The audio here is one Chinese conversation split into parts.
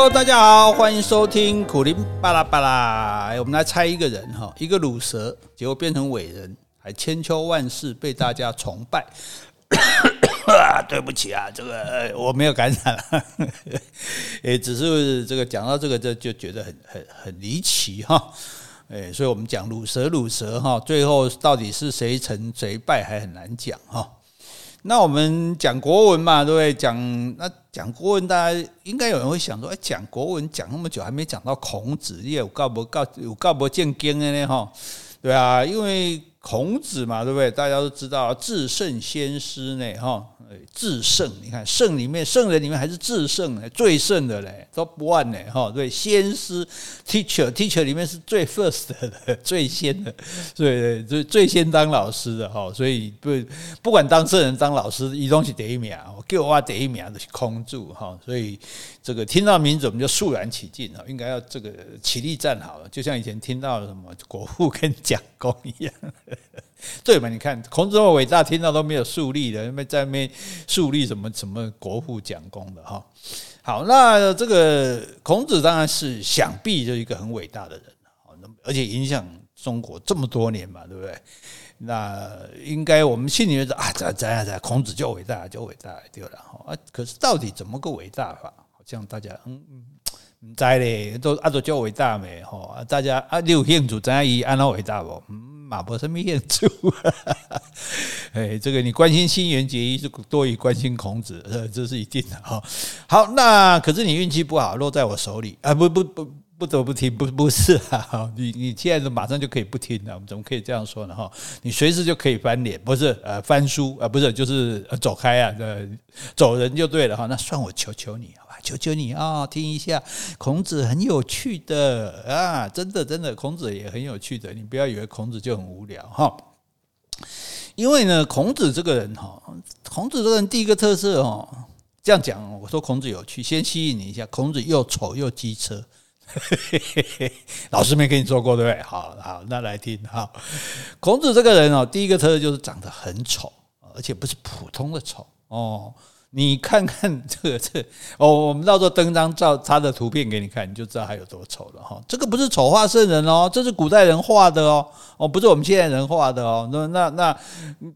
Hello，大家好，欢迎收听苦林巴拉巴拉。我们来猜一个人哈，一个鲁蛇，结果变成伟人，还千秋万世被大家崇拜。啊，对不起啊，这个我没有感染，也 只是这个讲到这个就就觉得很很很离奇哈。哎，所以我们讲鲁蛇鲁蛇哈，最后到底是谁成谁败还很难讲哈。那我们讲国文嘛，对不对？讲那讲国文，大家应该有人会想说，哎，讲国文讲那么久还没讲到孔子，你有告不告有告不见经的呢？哈，对啊，因为孔子嘛，对不对？大家都知道至圣先师呢，哈。至圣，你看圣里面圣人里面还是至圣呢，最圣的嘞，top one 呢，哈，对，先师 teacher teacher 里面是最 first 的，最先的，对对，最最先当老师的哈，所以不不管当圣人当老师，一东西第一名，我给我话第一名都是空住哈，所以这个听到名字我们就肃然起敬啊，应该要这个起立站好了，就像以前听到什么国父跟蒋公一样。对嘛？你看孔子那么伟大，听到都没有树立的，因为在那边树立什么什么国父讲功的哈。好，那这个孔子当然是想必就是一个很伟大的人那，而且影响中国这么多年嘛，对不对？那应该我们心里面说啊，这这样这样，孔子就伟大，就伟大，对了哈。啊，可是到底怎么个伟大法？好像大家嗯嗯。唔知咧，都阿都叫伟大没吼？大家啊，你有兴趣知影伊安怎伟大不？马博什么演出。哎，这个你关心新元结衣是多于关心孔子，这是一定的哈。好，那可是你运气不好，落在我手里啊！不不，不不得不听，不不是啊！你你现在马上就可以不听了，我们怎么可以这样说呢？哈，你随时就可以翻脸，不是呃翻书啊，不是就是呃走开啊，呃走人就对了哈。那算我求求你。好吧求求你啊，听一下，孔子很有趣的啊，真的真的，孔子也很有趣的，你不要以为孔子就很无聊哈。因为呢，孔子这个人哈，孔子这个人第一个特色哦，这样讲，我说孔子有趣，先吸引你一下，孔子又丑又机车，老师没跟你说过对不对？好好，那来听哈，孔子这个人哦，第一个特色就是长得很丑，而且不是普通的丑哦。你看看 这个这哦，我们到时候登张照他的图片给你看，你就知道他有多丑了哈。这个不是丑化圣人哦，这是古代人画的哦，哦不是我们现在人画的哦。那那那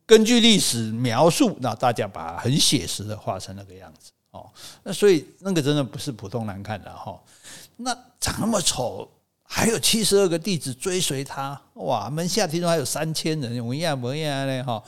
根据历史描述，那大家把很写实的画成那个样子哦。那所以那个真的不是普通难看的哈。那长那么丑。还有七十二个弟子追随他，哇！门下听说还有三千人，我一样不一样嘞哈。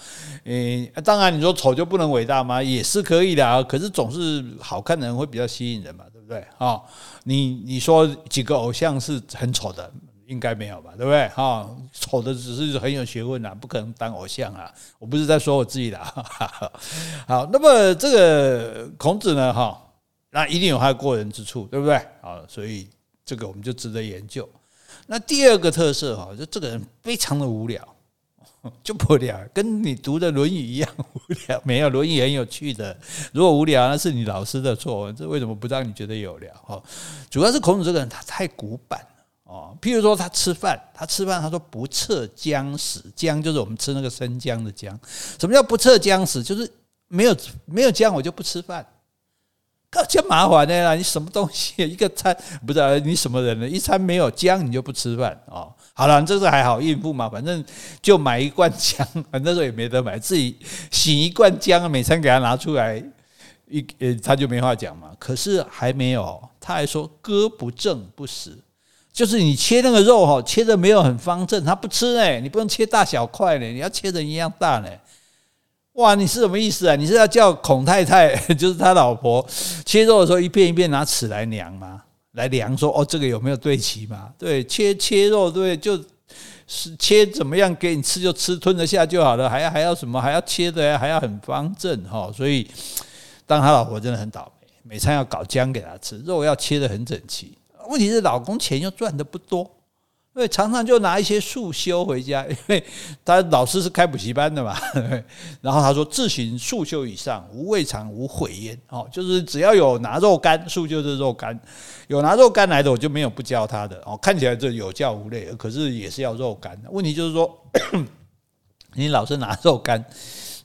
诶，当然你说丑就不能伟大吗？也是可以的啊。可是总是好看的人会比较吸引人嘛，对不对？哈，你你说几个偶像是很丑的，应该没有吧？对不对？哈，丑的只是很有学问啊，不可能当偶像啊。我不是在说我自己的。好，那么这个孔子呢？哈，那一定有他的过人之处，对不对？好，所以。这个我们就值得研究。那第二个特色哈，就这个人非常的无聊，就不聊，跟你读的《论语》一样无聊。没有《论语》很有趣的，如果无聊，那是你老师的错。这为什么不让你觉得有聊？哈，主要是孔子这个人他太古板了哦。譬如说他吃饭，他吃饭他说不测姜食，姜就是我们吃那个生姜的姜。什么叫不测姜食？就是没有没有姜我就不吃饭。这麻烦的啦！你什么东西一个餐不知道你什么人呢？一餐没有姜你就不吃饭哦。好了，这个还好应付嘛，反正就买一罐姜，那时候也没得买，自己洗一罐姜，每餐给他拿出来，一呃他就没话讲嘛。可是还没有，他还说割不正不食，就是你切那个肉哈，切的没有很方正，他不吃哎，你不能切大小块呢，你要切成一样大呢。哇，你是什么意思啊？你是要叫孔太太，就是他老婆切肉的时候一片一片拿尺来量吗？来量说哦，这个有没有对齐吗？对，切切肉对，就是切怎么样给你吃就吃，吞得下就好了，还要还要什么？还要切的还要很方正哈。所以当他老婆真的很倒霉，每餐要搞姜给他吃，肉要切得很整齐。问题是老公钱又赚得不多。对，常常就拿一些束修回家，因为他老师是开补习班的嘛。然后他说：“自行束修以上，无未尝无悔焉。”哦，就是只要有拿肉干，束修是肉干，有拿肉干来的，我就没有不教他的。哦，看起来这有教无类，可是也是要肉干。问题就是说，你老是拿肉干，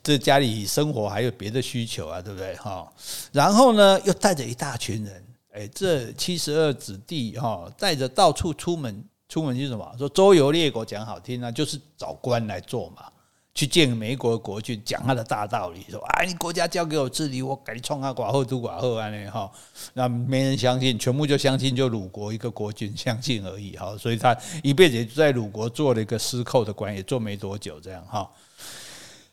这家里生活还有别的需求啊，对不对？哈，然后呢，又带着一大群人。哎，这七十二子弟哈，带着到处出门，出门去什么？说周游列国讲好听啊，就是找官来做嘛。去见美国国君，讲他的大道理，说啊，你国家交给我治理，我给你创啊，寡后都寡后安呢哈，那没人相信，全部就相信就鲁国一个国君相信而已哈，所以他一辈子也在鲁国做了一个司寇的官，也做没多久这样哈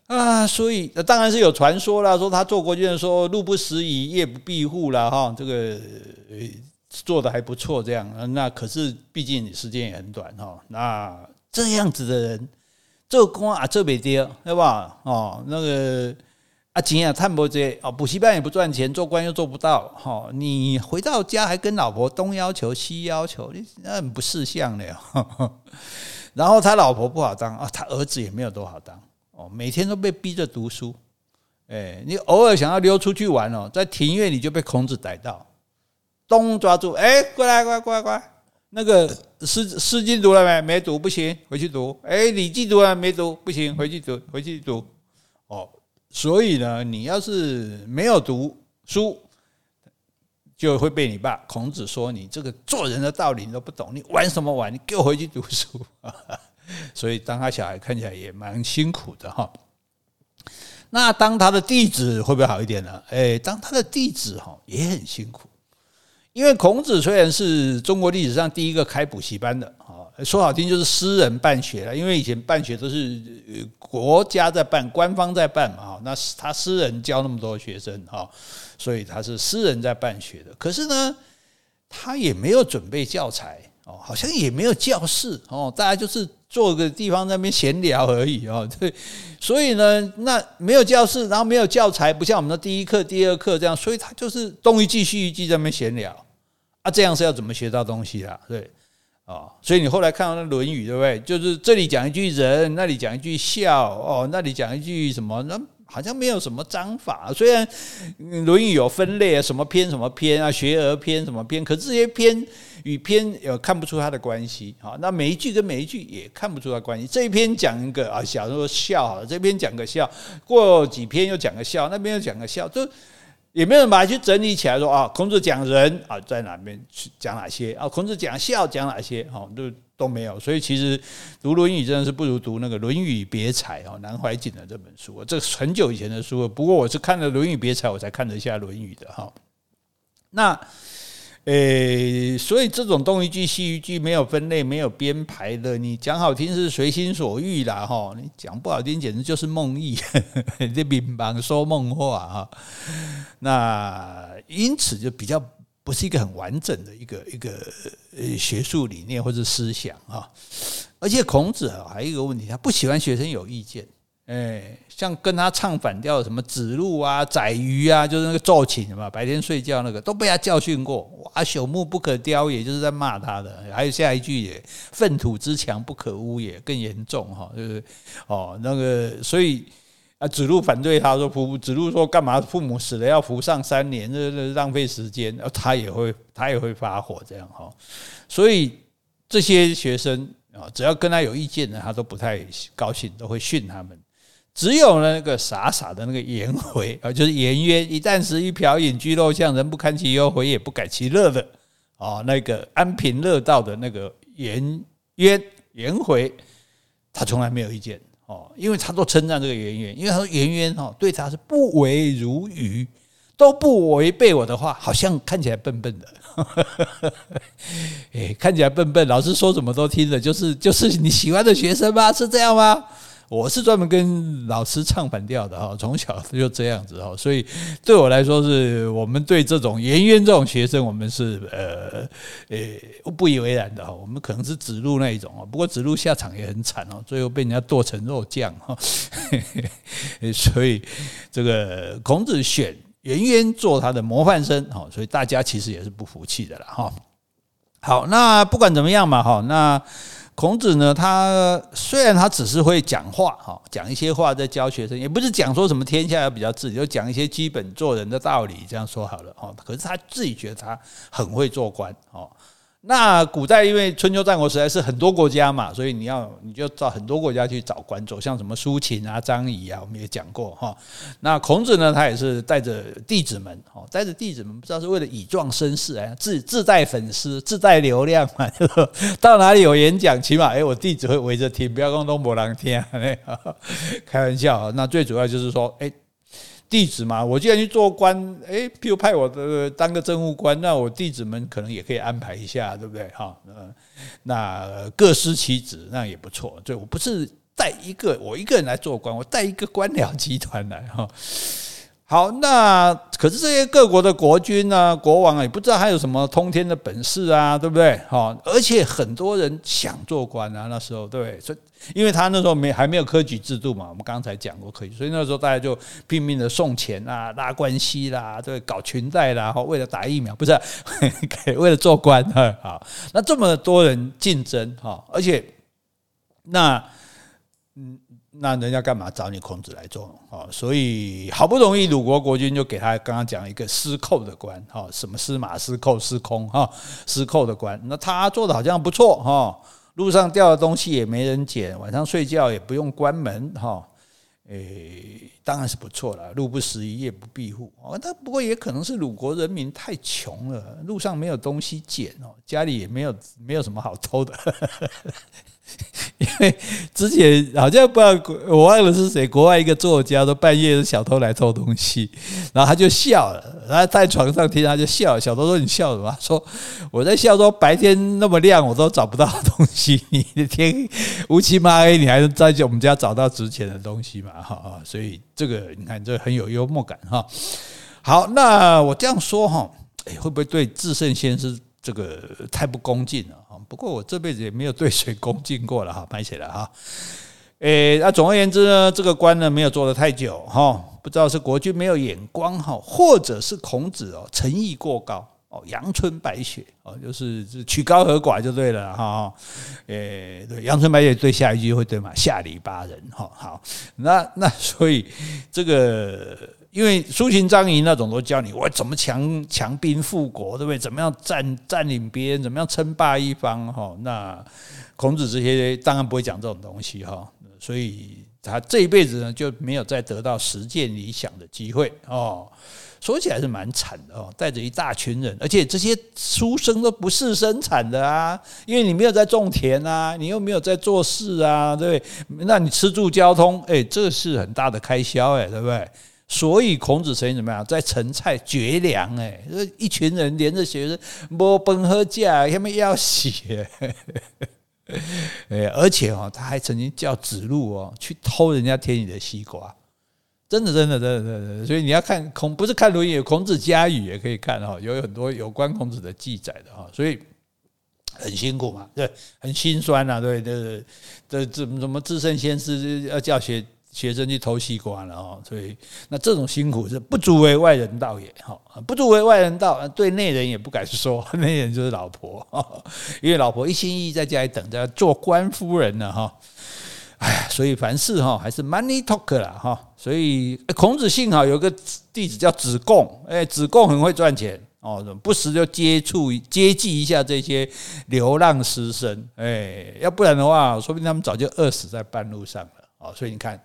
啊，所以当然是有传说了，说他做国君的时候，路不拾遗，夜不闭户了哈，这个做的还不错这样，那可是毕竟你时间也很短哈，那这样子的人。做官啊，做不掉，对吧？哦，那个啊，钱也赚不这哦，补习班也不赚钱，做官又做不到，哈，你回到家还跟老婆东要求西要求，你那很不识相的哟。然后他老婆不好当啊，他儿子也没有多好当哦，每天都被逼着读书。哎，你偶尔想要溜出去玩哦，在庭院里就被孔子逮到，东抓住，哎，过来，过来，过来，过来。那个《诗诗经》读了没？没读，不行，回去读。哎，《礼记》读了没读？不行，回去读，回去读。哦，所以呢，你要是没有读书，就会被你爸孔子说你这个做人的道理你都不懂，你玩什么玩？你给我回去读书。所以当他小孩看起来也蛮辛苦的哈。那当他的弟子会不会好一点呢？哎，当他的弟子哈也很辛苦。因为孔子虽然是中国历史上第一个开补习班的啊，说好听就是私人办学了，因为以前办学都是国家在办，官方在办嘛，那他私人教那么多学生哈，所以他是私人在办学的。可是呢，他也没有准备教材哦，好像也没有教室哦，大家就是坐个地方在那边闲聊而已哦。对，所以呢，那没有教室，然后没有教材，不像我们的第一课、第二课这样，所以他就是东一句西一句在那边闲聊。那、这样是要怎么学到东西啦？对，哦，所以你后来看到那《论语》，对不对？就是这里讲一句仁，那里讲一句孝，哦，那里讲一句什么？那好像没有什么章法。虽然《论语》有分类啊，什么篇什么篇啊，学而篇什么篇，可这些篇与篇有看不出它的关系。好，那每一句跟每一句也看不出它关系。这一篇讲一个啊，小时候孝好，这边讲个孝，过几篇又讲个孝，那边又讲个孝，就。也没有人把它去整理起来说啊，孔子讲仁啊，在哪边去讲哪些啊？孔子讲孝讲哪些？哈，都都没有。所以其实读《论语》真的是不如读那个《论语别裁》哦，南怀瑾的这本书。这是很久以前的书了，不过我是看了《论语别裁》，我才看得下《论语》的哈。那。诶，所以这种东一句西一句，没有分类、没有编排的，你讲好听是随心所欲啦，哈，你讲不好听，简直就是梦呓，这乒乓说梦话哈。那因此就比较不是一个很完整的一个一个呃学术理念或者思想哈。而且孔子还有一个问题，他不喜欢学生有意见。哎，像跟他唱反调什么子路啊、宰鱼啊，就是那个奏琴嘛，白天睡觉那个都被他教训过。哇，朽木不可雕也，就是在骂他的。还有下一句也，粪土之墙不可污也，更严重哈，就是哦那个，所以啊，子路反对他说，父子路说干嘛？父母死了要服丧三年，这这浪费时间。然后他也会他也会发火这样哈。所以这些学生啊，只要跟他有意见的，他都不太高兴，都会训他们。只有那个傻傻的那个颜回 啊，就是颜渊，一簞食一瓢饮，居陋巷，人不堪其忧，回也不改其乐的哦，那个安贫乐道的那个颜渊颜回，他从来没有意见哦，因为他都称赞这个颜渊，因为他说颜渊哦，对他是不为如鱼，都不违背我的话，好像看起来笨笨的，哎，看起来笨笨，老师说什么都听的，就是就是你喜欢的学生吗？是这样吗？我是专门跟老师唱反调的哈，从小就这样子哈，所以对我来说，是我们对这种颜渊这种学生，我们是呃呃不以为然的哈。我们可能是指路那一种啊，不过指路下场也很惨哦，最后被人家剁成肉酱哈。所以这个孔子选颜渊做他的模范生哈，所以大家其实也是不服气的了哈。好，那不管怎么样嘛哈，那。孔子呢，他虽然他只是会讲话哈，讲一些话在教学生，也不是讲说什么天下要比较治理，就讲一些基本做人的道理，这样说好了哈。可是他自己觉得他很会做官哦，那古代因为春秋战国时代是很多国家嘛，所以你要你就到很多国家去找官做，像什么苏秦啊、张仪啊，我们也讲过哈。那孔子呢，他也是带着弟子们，哦，带着弟子们，不知道是为了以壮声势啊，自自带粉丝、自带流量嘛。到哪里有演讲，起码哎，我弟子会围着听，不要光东伯狼听，开玩笑。那最主要就是说，哎。弟子嘛，我既然去做官，诶，譬如派我的当个政务官，那我弟子们可能也可以安排一下，对不对？哈，那各司其职，那也不错。就，我不是带一个我一个人来做官，我带一个官僚集团来哈。好，那可是这些各国的国君啊、国王啊，也不知道他有什么通天的本事啊，对不对？好，而且很多人想做官啊，那时候对？所以，因为他那时候没还没有科举制度嘛，我们刚才讲过科举，所以那时候大家就拼命的送钱啊、拉关系啦，对，搞裙带啦，为了打疫苗，不是，为了做官啊。好，那这么多人竞争哈，而且那嗯。那人家干嘛找你孔子来做？所以好不容易鲁国国君就给他刚刚讲一个司寇的官，什么司马、司寇、司空，哈，司寇的官。那他做的好像不错，哈，路上掉的东西也没人捡，晚上睡觉也不用关门，哈，诶，当然是不错了。路不拾遗，夜不闭户。哦，那不过也可能是鲁国人民太穷了，路上没有东西捡哦，家里也没有没有什么好偷的。因为之前好像不知道我忘了是谁，国外一个作家说半夜小偷来偷东西，然后他就笑了，他在床上听他就笑。小偷说：“你笑什么？”说：“我在笑，说白天那么亮我都找不到东西，你的天乌漆嘛黑，你还能在我们家找到值钱的东西嘛？”哈，所以这个你看这很有幽默感哈。好，那我这样说哈，会不会对至圣先师这个太不恭敬了？不过我这辈子也没有对谁恭敬过了哈，拍起来哈。诶，那总而言之呢，这个官呢没有做得太久哈，不知道是国君没有眼光哈，或者是孔子哦诚意过高哦，阳春白雪哦，就是曲高和寡就对了哈。诶，对，阳春白雪对下一句会对吗？下里巴人哈。好，那那所以这个。因为苏秦、张仪那种都教你我怎么强强兵复国，对不对？怎么样占占领别人，怎么样称霸一方？哈，那孔子这些当然不会讲这种东西哈，所以他这一辈子呢就没有再得到实践理想的机会哦。说起来是蛮惨的哦，带着一大群人，而且这些书生都不是生产的啊，因为你没有在种田啊，你又没有在做事啊，对不对？那你吃住交通，哎，这是很大的开销哎，对不对？所以孔子曾经怎么样，在陈蔡绝粮哎，一群人连着学生摸崩喝架，他们要死 哎，而且哦，他还曾经叫子路哦去偷人家田里的西瓜，真的真的真的真的，所以你要看孔不是看《论语》，孔子家语也可以看哈，有很多有关孔子的记载的哈，所以很辛苦嘛，对，很心酸呐，对对对，这怎么怎么自圣先师要教学。学生去偷西瓜了哦，所以那这种辛苦是不足为外人道也哈，不足为外人道，对内人也不敢说，内人就是老婆，因为老婆一心一意在家里等着做官夫人呢哈，哎，所以凡事哈还是 money talk 啦哈，所以孔子幸好有个弟子叫子贡，哎，子贡很会赚钱哦，不时就接触接济一下这些流浪师生，哎，要不然的话，说不定他们早就饿死在半路上了哦，所以你看。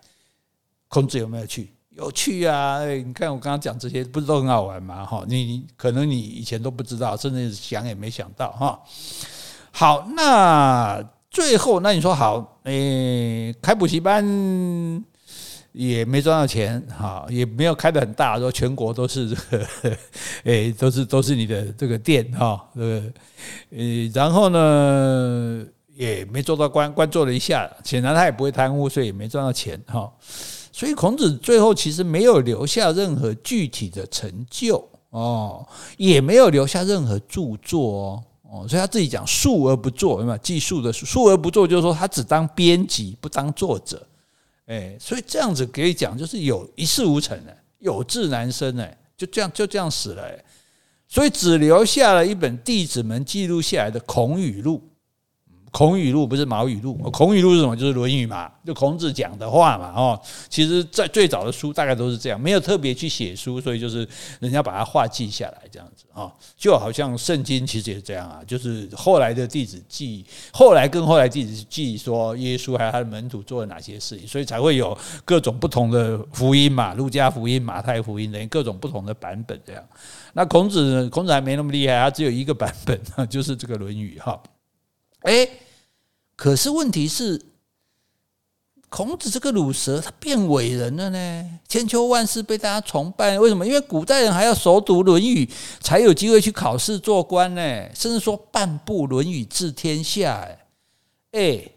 孔子有没有去？有去啊！你看我刚刚讲这些，不是都很好玩吗？哈，你可能你以前都不知道，甚至想也没想到哈。好，那最后那你说好，诶，开补习班也没赚到钱，哈，也没有开得很大，说全国都是这个，诶，都是都是你的这个店哈，这个，呃，然后呢也没做到官，官做了一下，显然他也不会贪污，所以也没赚到钱哈。所以孔子最后其实没有留下任何具体的成就哦，也没有留下任何著作哦，哦所以他自己讲述而不作，有没有记述的述而不作，就是说他只当编辑不当作者，哎，所以这样子可以讲就是有一事无成的，有志难伸哎，就这样就这样死了，所以只留下了一本弟子们记录下来的《孔语录》。孔语录不是毛语录，孔语录是什么？就是《论语》嘛，就孔子讲的话嘛。哦，其实，在最早的书大概都是这样，没有特别去写书，所以就是人家把它话记下来这样子啊。就好像圣经其实也是这样啊，就是后来的弟子记，后来跟后来弟子记说耶稣还有他的门徒做了哪些事情，所以才会有各种不同的福音嘛，路加福音、马太福音等各种不同的版本这样。那孔子呢，孔子还没那么厉害，他只有一个版本，就是这个《论语》哈。哎，可是问题是，孔子这个鲁蛇他变伟人了呢？千秋万世被大家崇拜，为什么？因为古代人还要熟读《论语》，才有机会去考试做官呢。甚至说半部《论语》治天下，哎，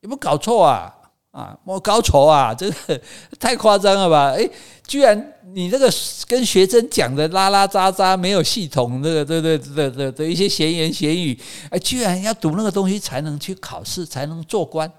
有没有搞错啊？啊，莫高愁啊，这个太夸张了吧？哎，居然你这个跟学生讲的拉拉渣渣，没有系统，这个对对对对的一些闲言闲语，哎，居然要读那个东西才能去考试，才能做官。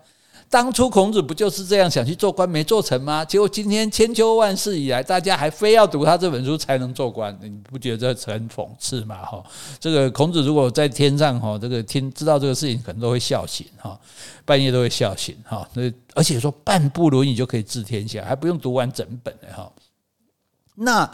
当初孔子不就是这样想去做官没做成吗？结果今天千秋万世以来，大家还非要读他这本书才能做官，你不觉得很讽刺吗？哈，这个孔子如果在天上哈，这个听知道这个事情，可能都会笑醒哈，半夜都会笑醒哈。那而且说半部《论语》就可以治天下，还不用读完整本的哈。那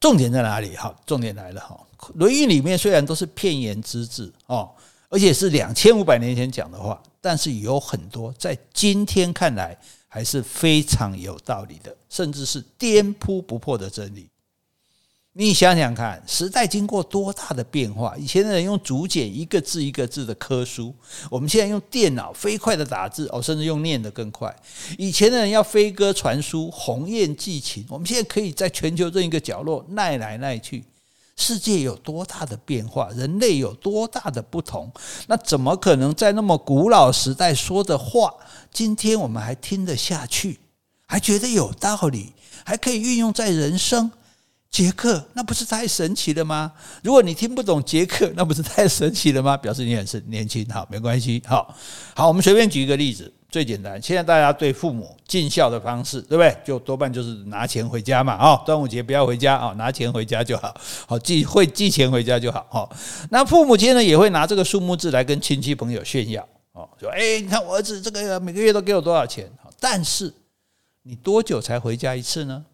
重点在哪里？哈，重点来了哈，《论语》里面虽然都是片言之字哦，而且是两千五百年前讲的话。但是有很多在今天看来还是非常有道理的，甚至是颠扑不破的真理。你想想看，时代经过多大的变化？以前的人用竹简一个字一个字的刻书，我们现在用电脑飞快的打字，哦，甚至用念的更快。以前的人要飞鸽传书、鸿雁寄情，我们现在可以在全球任一个角落耐来耐去。世界有多大的变化，人类有多大的不同，那怎么可能在那么古老时代说的话，今天我们还听得下去，还觉得有道理，还可以运用在人生？杰克，那不是太神奇了吗？如果你听不懂杰克，那不是太神奇了吗？表示你很是年轻，好，没关系，好，好，我们随便举一个例子。最简单，现在大家对父母尽孝的方式，对不对？就多半就是拿钱回家嘛，啊，端午节不要回家啊，拿钱回家就好，好寄会寄钱回家就好，哈。那父母亲呢也会拿这个数目字来跟亲戚朋友炫耀，哦，说，哎，你看我儿子这个每个月都给我多少钱，但是你多久才回家一次呢？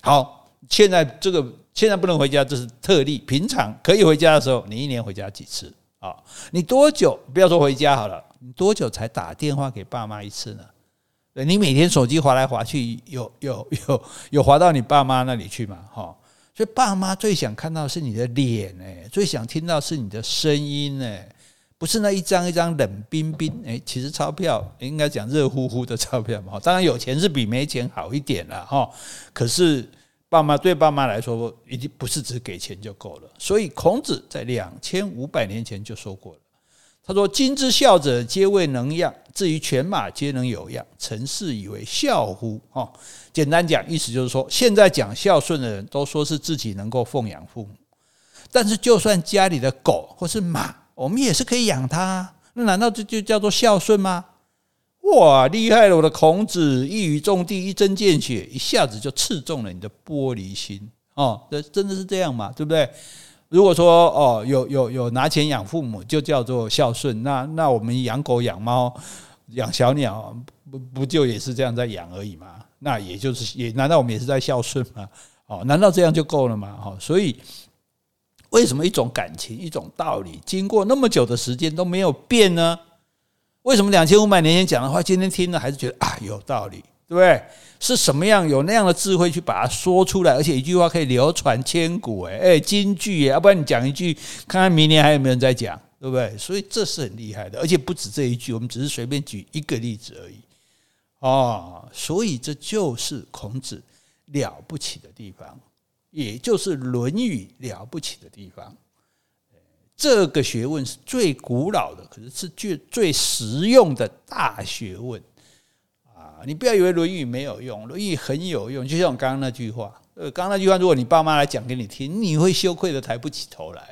好，现在这个现在不能回家，这是特例，平常可以回家的时候，你一年回家几次？啊，你多久？不要说回家好了。你多久才打电话给爸妈一次呢？对，你每天手机划来划去，有有有有划到你爸妈那里去吗？哈，所以爸妈最想看到是你的脸，哎，最想听到是你的声音，哎，不是那一张一张冷冰冰，哎，其实钞票应该讲热乎乎的钞票嘛。当然有钱是比没钱好一点了，哈。可是爸妈对爸妈来说，已经不是只给钱就够了。所以孔子在两千五百年前就说过了。他说：“今之孝者，皆谓能养；至于犬马，皆能有养。臣是以为孝乎？”哈，简单讲，意思就是说，现在讲孝顺的人都说是自己能够奉养父母，但是就算家里的狗或是马，我们也是可以养它。那难道这就叫做孝顺吗？哇，厉害了！我的孔子一语中的，一针见血，一下子就刺中了你的玻璃心哦！这真的是这样嘛？对不对？如果说哦，有有有拿钱养父母就叫做孝顺，那那我们养狗养猫养小鸟不不就也是这样在养而已吗？那也就是也难道我们也是在孝顺吗？哦，难道这样就够了吗？哦，所以为什么一种感情一种道理，经过那么久的时间都没有变呢？为什么两千五百年前讲的话，今天听了还是觉得啊有道理？对不对？是什么样有那样的智慧去把它说出来，而且一句话可以流传千古？哎哎，金句，要不然你讲一句，看看明年还有没有人在讲，对不对？所以这是很厉害的，而且不止这一句，我们只是随便举一个例子而已。哦，所以这就是孔子了不起的地方，也就是《论语》了不起的地方。这个学问是最古老的，可是是最最实用的大学问。你不要以为《论语》没有用，《论语》很有用。就像我刚刚那句话，呃，刚刚那句话，如果你爸妈来讲给你听，你会羞愧的抬不起头来。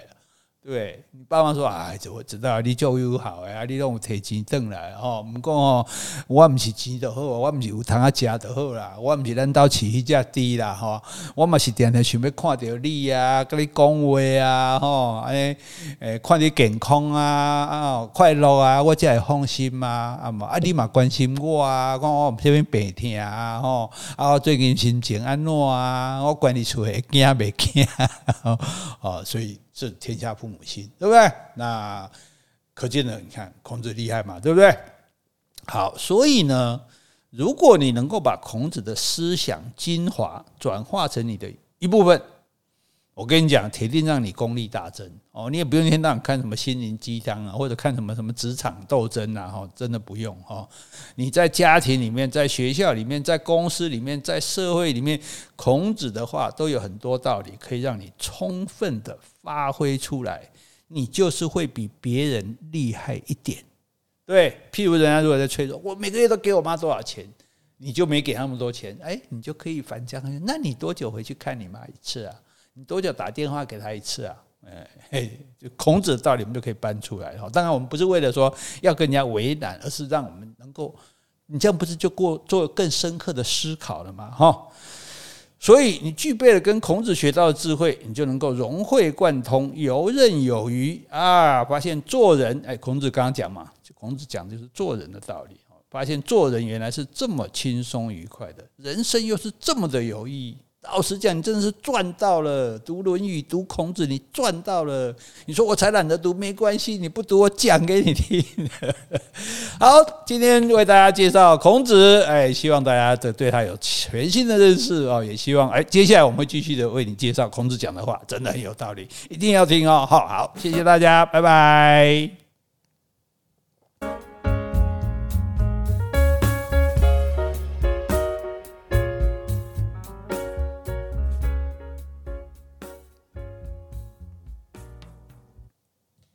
对你爸妈说啊，我知道你教育好哎，你让我提钱挣来哦。不过哦，我不是钱就好，我不是有汤啊食就好啦。我不是咱兜饲迄只猪啦吼。我嘛是天天想要看到你啊，跟你讲话啊，吼，诶诶，看你健康啊啊，快乐啊，我才会放心嘛。啊嘛，啊你嘛关心我啊，讲我这边病痛啊，吼，啊我最近心情安怎啊？我管你出来惊未惊？哦，所以。是天下父母心，对不对？那可见呢，你看孔子厉害嘛，对不对？好，所以呢，如果你能够把孔子的思想精华转化成你的一部分，我跟你讲，铁定让你功力大增哦。你也不用天天看什么心灵鸡汤啊，或者看什么什么职场斗争啊，哈，真的不用哈。你在家庭里面，在学校里面，在公司里面，在社会里面，孔子的话都有很多道理，可以让你充分的。发挥出来，你就是会比别人厉害一点。对，譬如人家如果在催说，我每个月都给我妈多少钱，你就没给那么多钱，哎，你就可以反将。那你多久回去看你妈一次啊？你多久打电话给他一次啊？哎，就孔子的道理，我们就可以搬出来。当然，我们不是为了说要跟人家为难，而是让我们能够，你这样不是就过做更深刻的思考了吗？哈。所以你具备了跟孔子学到的智慧，你就能够融会贯通、游刃有余啊！发现做人，哎，孔子刚刚讲嘛，孔子讲的就是做人的道理。发现做人原来是这么轻松愉快的，人生又是这么的有意义。老实讲，你真的是赚到了。读《论语》、读孔子，你赚到了。你说我才懒得读，没关系，你不读我讲给你听。好，今天为大家介绍孔子，哎，希望大家的对他有全新的认识哦。也希望哎，接下来我们会继续的为你介绍孔子讲的话，真的很有道理，一定要听哦。好好，谢谢大家，拜拜。